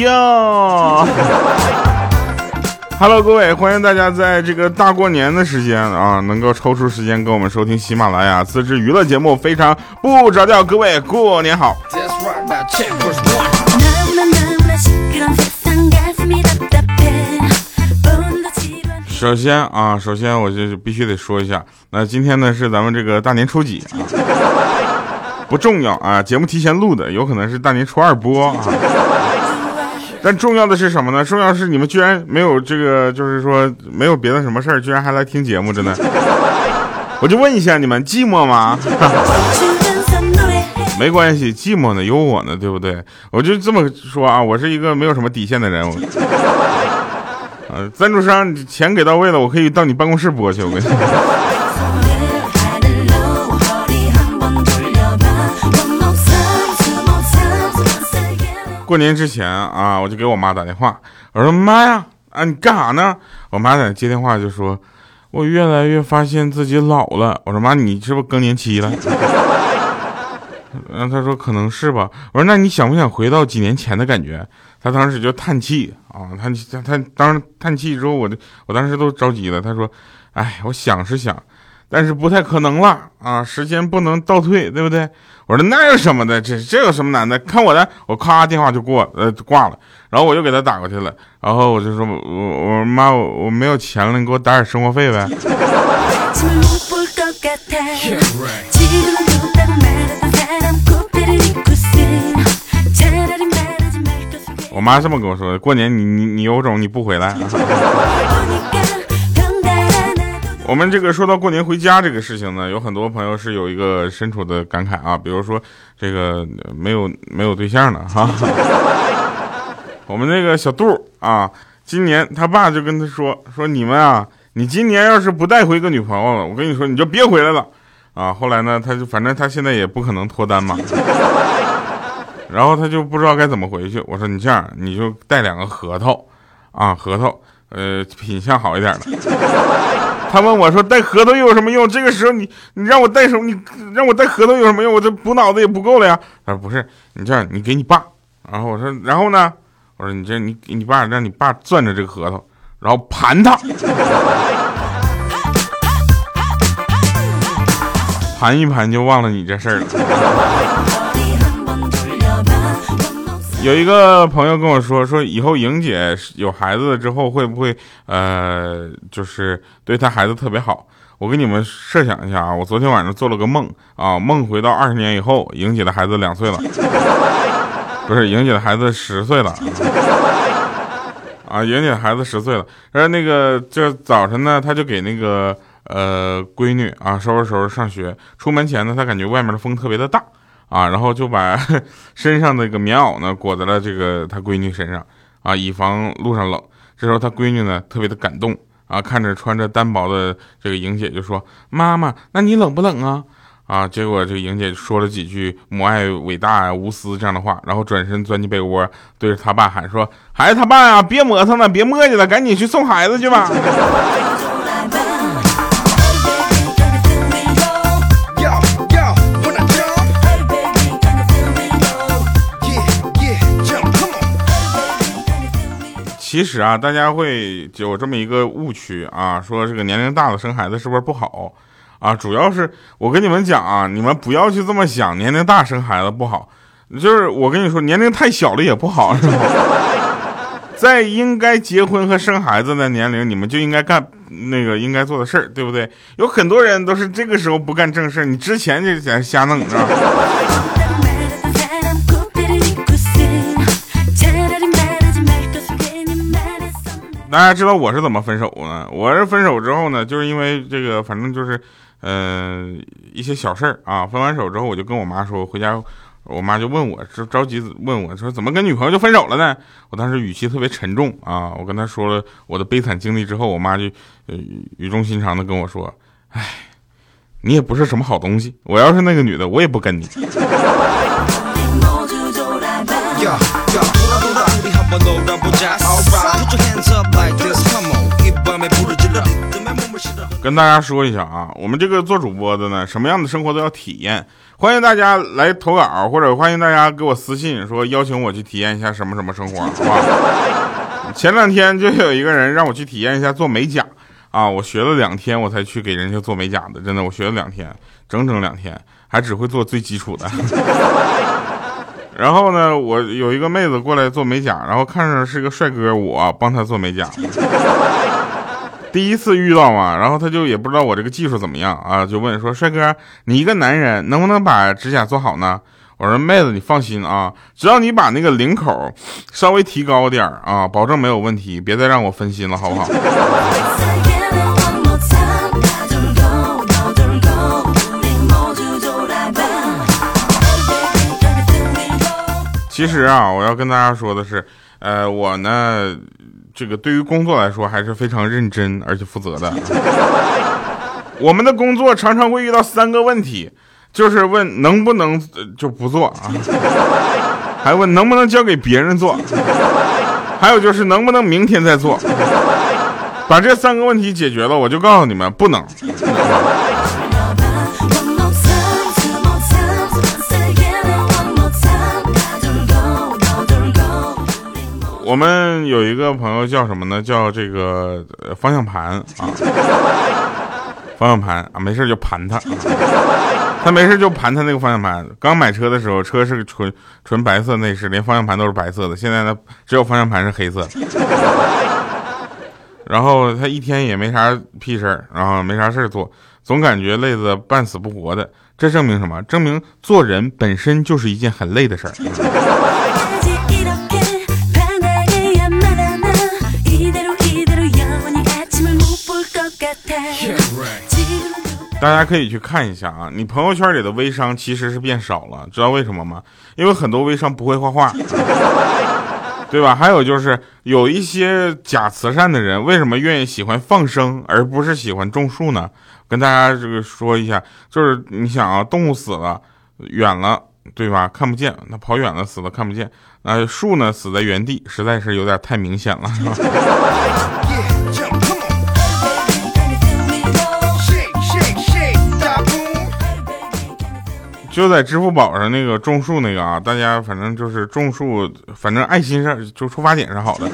哟，Hello，各位，欢迎大家在这个大过年的时间啊，能够抽出时间跟我们收听喜马拉雅自制娱乐节目，非常不着调。各位，过年好。首先啊，首先我就必须得说一下，那今天呢是咱们这个大年初几啊？不重要啊，节目提前录的，有可能是大年初二播啊。但重要的是什么呢？重要是你们居然没有这个，就是说没有别的什么事儿，居然还来听节目，真的。我就问一下你们，寂寞吗？没关系，寂寞呢有我呢，对不对？我就这么说啊，我是一个没有什么底线的人。呃，赞助商钱给到位了，我可以到你办公室播去，我跟你。过年之前啊，我就给我妈打电话，我说妈呀，啊你干啥呢？我妈在接电话就说，我越来越发现自己老了。我说妈，你是不是更年期了？然后他说可能是吧。我说那你想不想回到几年前的感觉？他当时就叹气啊，叹气，他当时叹气之后，我就我当时都着急了。他说，哎，我想是想。但是不太可能了啊！时间不能倒退，对不对？我说那有什么的？这这有什么难的？看我的，我咔电话就过，呃，挂了。然后我又给他打过去了，然后我就说，我我妈，我我没有钱了，你给我打点生活费呗。我妈这么跟我说的：过年你你你有种你不回来。我们这个说到过年回家这个事情呢，有很多朋友是有一个深处的感慨啊，比如说这个没有没有对象的哈。我们那个小杜啊，今年他爸就跟他说说你们啊，你今年要是不带回个女朋友了，我跟你说你就别回来了啊。后来呢，他就反正他现在也不可能脱单嘛，然后他就不知道该怎么回去。我说你这样，你就带两个核桃啊，核桃，呃，品相好一点的。他问我说：“带核桃又有什么用？这个时候你你让我带什么？你让我带核桃有什么用？我这补脑子也不够了呀。”他说：“不是，你这样，你给你爸。”然后我说：“然后呢？”我说：“你这你你爸，让你爸攥着这个核桃，然后盘它，盘一盘就忘了你这事儿了。”有一个朋友跟我说，说以后莹姐有孩子之后会不会呃，就是对她孩子特别好？我给你们设想一下啊，我昨天晚上做了个梦啊，梦回到二十年以后，莹姐的孩子两岁了，不是莹姐的孩子十岁了啊，莹姐孩子十岁了。然后那个就早晨呢，他就给那个呃闺女啊收拾收拾上学，出门前呢，他感觉外面的风特别的大。啊，然后就把 身上那个棉袄呢裹在了这个他闺女身上，啊，以防路上冷。这时候他闺女呢特别的感动，啊，看着穿着单薄的这个莹姐就说：“妈妈，那你冷不冷啊？”啊，结果这个莹姐说了几句母爱伟大啊、无私这样的话，然后转身钻进被窝，对着他爸喊说：“孩子他爸呀，别磨蹭了，别磨叽了，赶紧去送孩子去吧。”其实啊，大家会有这么一个误区啊，说这个年龄大了生孩子是不是不好啊？主要是我跟你们讲啊，你们不要去这么想，年龄大生孩子不好，就是我跟你说，年龄太小了也不好，是吧？在应该结婚和生孩子的年龄，你们就应该干那个应该做的事儿，对不对？有很多人都是这个时候不干正事儿，你之前就在瞎弄，是吧？大家知道我是怎么分手呢？我是分手之后呢，就是因为这个，反正就是，嗯，一些小事儿啊。分完手之后，我就跟我妈说，回家，我妈就问我，着着急问我说，怎么跟女朋友就分手了呢？我当时语气特别沉重啊，我跟她说了我的悲惨经历之后，我妈就语重心长的跟我说，哎，你也不是什么好东西，我要是那个女的，我也不跟你。跟大家说一下啊，我们这个做主播的呢，什么样的生活都要体验。欢迎大家来投稿，或者欢迎大家给我私信说邀请我去体验一下什么什么生活，好吧？前两天就有一个人让我去体验一下做美甲啊，我学了两天我才去给人家做美甲的，真的，我学了两天，整整两天，还只会做最基础的。然后呢，我有一个妹子过来做美甲，然后看上是个帅哥，我帮她做美甲。第一次遇到嘛，然后他就也不知道我这个技术怎么样啊，就问说：“帅哥，你一个男人能不能把指甲做好呢？”我说：“妹子，你放心啊，只要你把那个领口稍微提高点啊，保证没有问题，别再让我分心了，好不好？”其实啊，我要跟大家说的是，呃，我呢。这个对于工作来说还是非常认真而且负责的。我们的工作常常会遇到三个问题，就是问能不能就不做啊，还问能不能交给别人做，还有就是能不能明天再做。把这三个问题解决了，我就告诉你们不能。我们有一个朋友叫什么呢？叫这个方向盘啊，方向盘啊，没事就盘他，他没事就盘他那个方向盘。刚买车的时候，车是纯纯白色内饰，连方向盘都是白色的。现在呢，只有方向盘是黑色。然后他一天也没啥屁事儿，然后没啥事儿做，总感觉累得半死不活的。这证明什么？证明做人本身就是一件很累的事儿。大家可以去看一下啊，你朋友圈里的微商其实是变少了，知道为什么吗？因为很多微商不会画画，对吧？还有就是有一些假慈善的人，为什么愿意喜欢放生而不是喜欢种树呢？跟大家这个说一下，就是你想啊，动物死了远了，对吧？看不见，那跑远了死了看不见，那树呢死在原地，实在是有点太明显了。就在支付宝上那个种树那个啊，大家反正就是种树，反正爱心上就出发点是好的。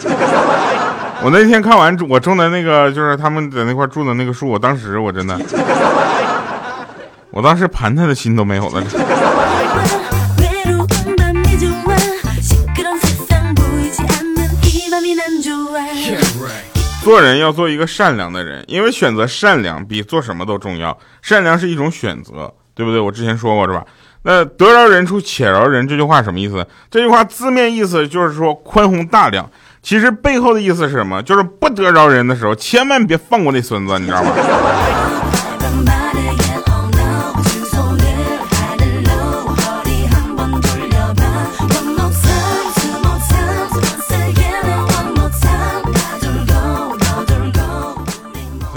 我那天看完我种的那个，就是他们在那块种的那个树，我当时我真的，我当时盘他的心都没有了。做人要做一个善良的人，因为选择善良比做什么都重要。善良是一种选择。对不对？我之前说过是吧？那得饶人处且饶人这句话什么意思？这句话字面意思就是说宽宏大量，其实背后的意思是什么？就是不得饶人的时候，千万别放过那孙子，你知道吗？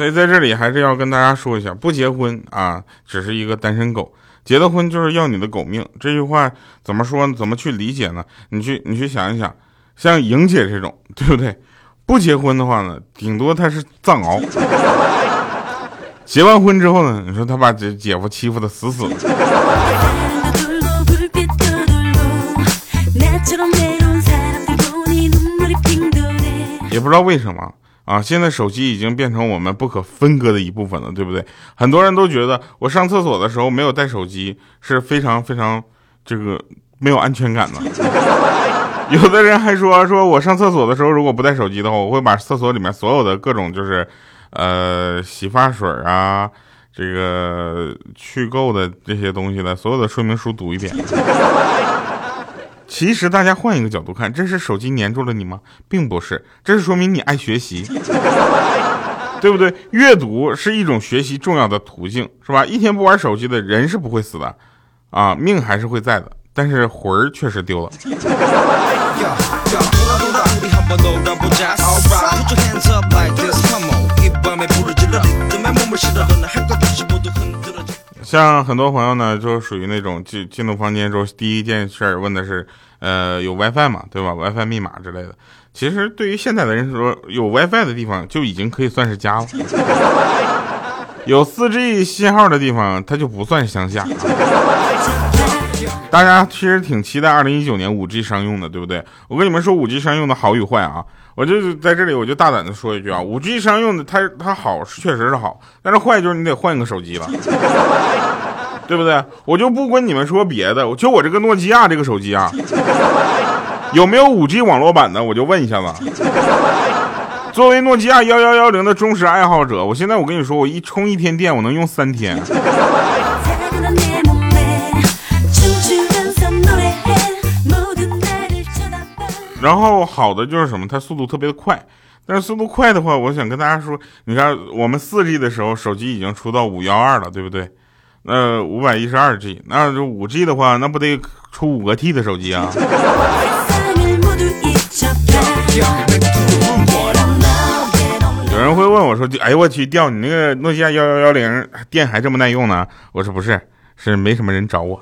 以在这里还是要跟大家说一下，不结婚啊，只是一个单身狗；结了婚就是要你的狗命。这句话怎么说？怎么去理解呢？你去，你去想一想，像莹姐这种，对不对？不结婚的话呢，顶多她是藏獒；结完婚之后呢，你说她把姐姐夫欺负的死死的，也不知道为什么。啊，现在手机已经变成我们不可分割的一部分了，对不对？很多人都觉得我上厕所的时候没有带手机是非常非常这个没有安全感的。有的人还说，说我上厕所的时候如果不带手机的话，我会把厕所里面所有的各种就是呃洗发水啊，这个去垢的这些东西的所有的说明书读一遍。其实大家换一个角度看，这是手机粘住了你吗？并不是，这是说明你爱学习，对不对？阅读是一种学习重要的途径，是吧？一天不玩手机的人是不会死的，啊，命还是会在的，但是魂儿确实丢了。像很多朋友呢，就属于那种进进入房间之后，第一件事问的是，呃，有 WiFi 吗，对吧？WiFi 密码之类的。其实对于现在的人说，有 WiFi 的地方就已经可以算是家了。有 4G 信号的地方，它就不算乡下。大家其实挺期待2019年 5G 商用的，对不对？我跟你们说 5G 商用的好与坏啊，我就在这里我就大胆的说一句啊，5G 商用的它它好确实是好，但是坏就是你得换一个手机了，对不对？我就不跟你们说别的，就我这个诺基亚这个手机啊，有没有 5G 网络版的？我就问一下子。作为诺基亚幺幺幺零的忠实爱好者，我现在我跟你说，我一充一天电，我能用三天。然后好的就是什么，它速度特别的快。但是速度快的话，我想跟大家说，你看我们四 G 的时候，手机已经出到五幺二了，对不对？那五百一十二 G，那就五 G 的话，那不得出五个 T 的手机啊？有人会问我说：“哎呦我去，掉你那个诺基亚幺幺幺零电还这么耐用呢？”我说：“不是，是没什么人找我。”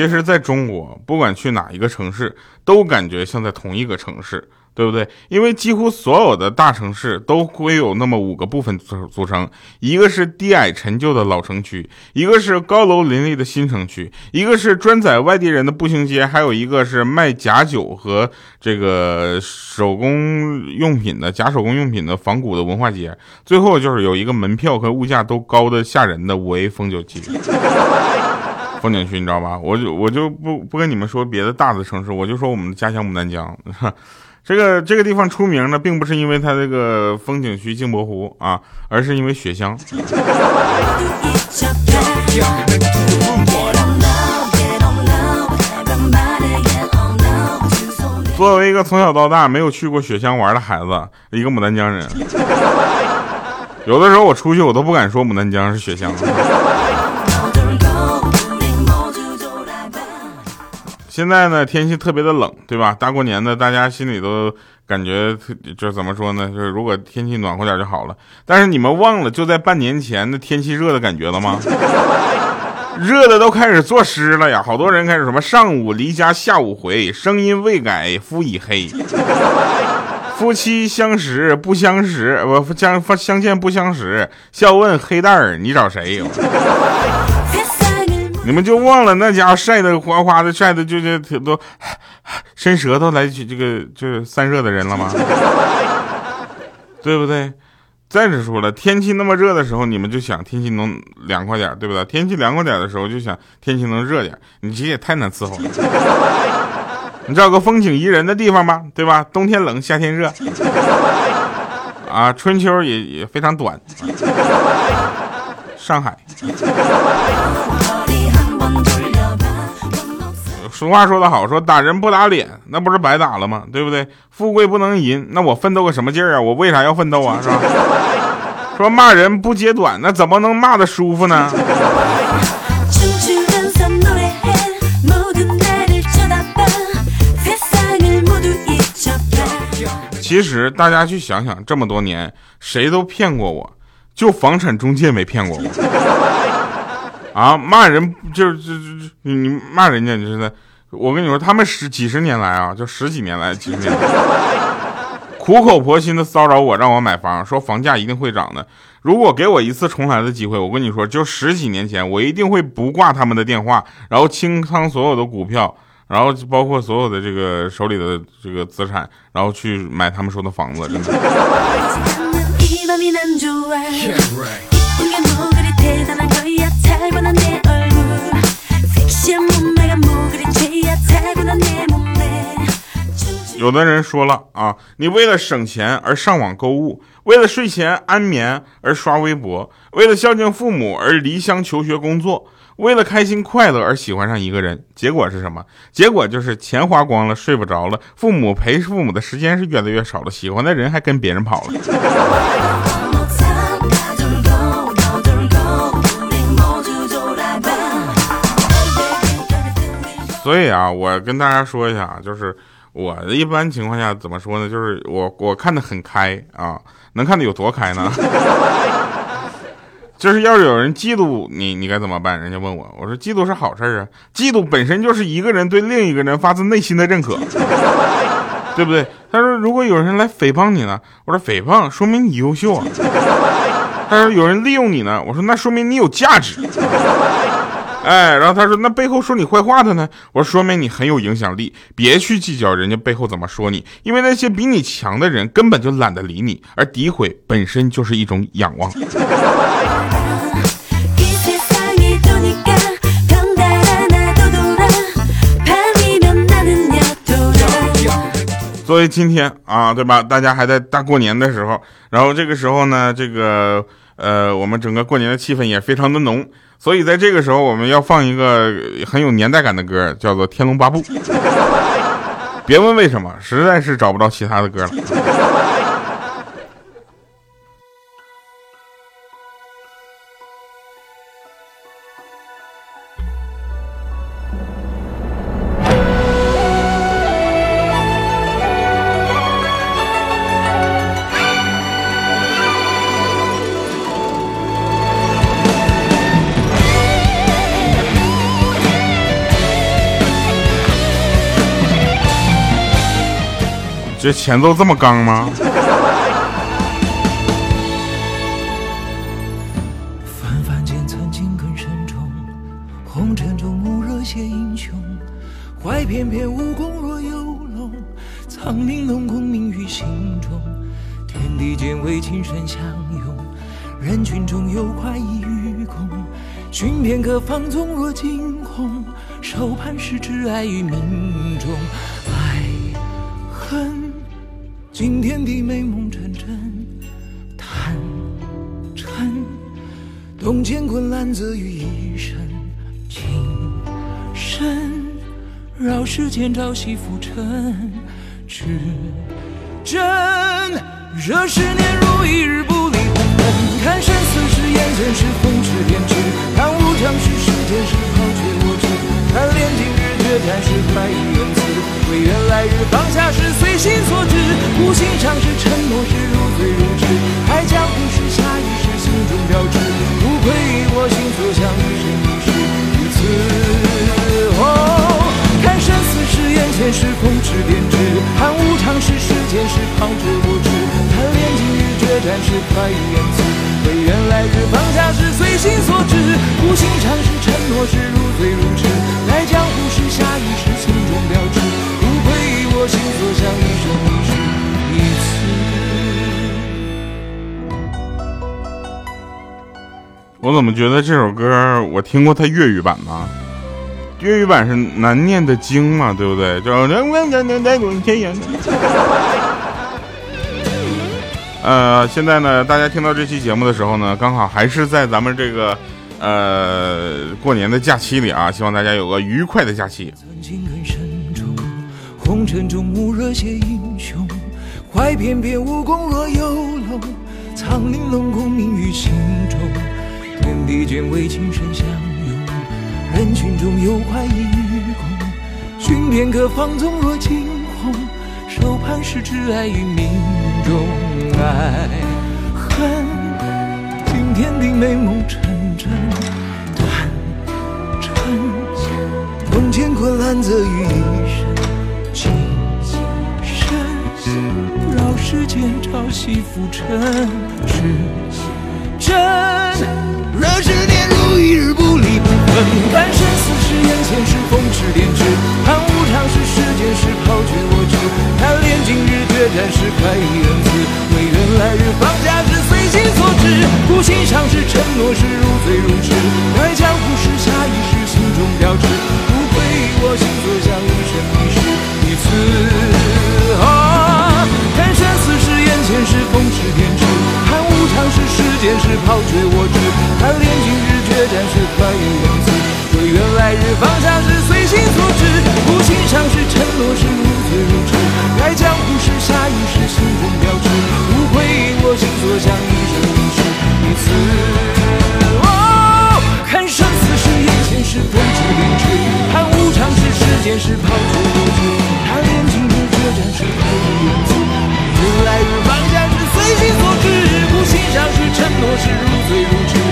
其实，在中国，不管去哪一个城市，都感觉像在同一个城市。对不对？因为几乎所有的大城市都会有那么五个部分组组成：一个是低矮陈旧的老城区，一个是高楼林立的新城区，一个是专载外地人的步行街，还有一个是卖假酒和这个手工用品的假手工用品的仿古的文化街。最后就是有一个门票和物价都高的吓人的五 A 风酒区。风景区，你知道吧？我就我就不不跟你们说别的大的城市，我就说我们的家乡牡丹江。这个这个地方出名呢，并不是因为它这个风景区镜泊湖啊，而是因为雪乡。作为一个从小到大没有去过雪乡玩的孩子，一个牡丹江人，有的时候我出去我都不敢说牡丹江是雪乡。现在呢，天气特别的冷，对吧？大过年的，大家心里都感觉就怎么说呢？就是如果天气暖和点就好了。但是你们忘了，就在半年前，的天气热的感觉了吗？热的都开始作诗了呀！好多人开始什么上午离家下午回，声音未改肤已黑，夫妻相识不相识，不相相见不相识，笑问黑蛋儿你找谁？你们就忘了那家伙晒得哗哗的，晒的就就都伸舌头来去这个就是散热的人了吗？对不对？再者说了，天气那么热的时候，你们就想天气能凉快点，对不对？天气凉快点的时候，就想天气能热点。你其实也太难伺候了。你找个风景宜人的地方吧，对吧？冬天冷，夏天热，啊，春秋也也非常短。上海。俗话说得好，说打人不打脸，那不是白打了吗？对不对？富贵不能淫，那我奋斗个什么劲儿啊？我为啥要奋斗啊？是吧？说骂人不揭短，那怎么能骂的舒服呢？其实大家去想想，这么多年谁都骗过我，就房产中介没骗过我。啊，骂人就是就就你骂人家，你真的。我跟你说，他们十几十年来啊，就十几年来，几十年，苦口婆心的骚扰我，让我买房，说房价一定会涨的。如果给我一次重来的机会，我跟你说，就十几年前，我一定会不挂他们的电话，然后清仓所有的股票，然后包括所有的这个手里的这个资产，然后去买他们说的房子，真的。有的人说了啊，你为了省钱而上网购物，为了睡前安眠而刷微博，为了孝敬父母而离乡求学工作，为了开心快乐而喜欢上一个人，结果是什么？结果就是钱花光了，睡不着了，父母陪父母的时间是越来越少了，喜欢的人还跟别人跑了。所以啊，我跟大家说一下，就是。我的一般情况下怎么说呢？就是我我看的很开啊，能看的有多开呢？就是要是有人嫉妒你，你该怎么办？人家问我，我说嫉妒是好事啊，嫉妒本身就是一个人对另一个人发自内心的认可，对不对？他说如果有人来诽谤你呢，我说诽谤说明你优秀啊。他说有人利用你呢，我说那说明你有价值。哎，然后他说那背后说你坏话的呢，我说说明你很有影响力，别去计较人家背后怎么说你，因为那些比你强的人根本就懒得理你，而诋毁本身就是一种仰望。作为 今天啊，对吧？大家还在大过年的时候，然后这个时候呢，这个呃，我们整个过年的气氛也非常的浓，所以在这个时候，我们要放一个很有年代感的歌，叫做《天龙八部》。别问为什么，实在是找不到其他的歌了。这前奏这么刚吗？纷繁间曾经更深重，红尘中暮热写英雄，怀翩翩武功若游龙，苍岭龙宫鸣于心中。天地间为情深相拥，人群中有快意与共，寻片刻放纵若惊鸿，手盼是挚爱于命中，爱恨。惊天地美梦成真，贪嗔动乾坤，揽子于一身，情深绕世间朝夕浮沉，至真惹十年如一日不离本分，看生死时眼前是风驰电掣，看无常时世间是抛却我执，贪恋今日决战是快意恩赐。唯愿来日放下时无心尝试承诺是如醉如痴，爱江湖是下意识心中标志，不愧于我心所向，一生一世于此。看生死时眼前是风驰电掣，看无常时世间是抛却我执，看炼金日决战是快意恩赐，唯愿来日放下时随心所至，无心尝试承诺是如醉如痴，爱江湖是下意识心中标志。不愧我心所向，一生我怎么觉得这首歌我听过它粤语版呢？粤语版是难念的经嘛，对不对？叫 呃，现在呢，大家听到这期节目的时候呢，刚好还是在咱们这个呃过年的假期里啊，希望大家有个愉快的假期。红尘中暮热写英雄，怀翩翩武功若游龙，苍岭龙宫鸣于心中。天地间为情深相拥，人群中有快意与共。寻片刻放纵若惊鸿，手盼是挚爱于命中。爱恨惊天地美梦成真，贪嗔梦见昆仑泽于一身。情深绕世间朝夕浮沉，是真。若是年如一日不离不分，看生死是眼前是风驰电掣，看无常时世间是抛却我执，贪恋今日决战是快意恩赐，唯愿来日放下是抛却我执，看炼金日决战是快意恩赐。来日方向是随心所至，不心上是承诺是如醉如痴。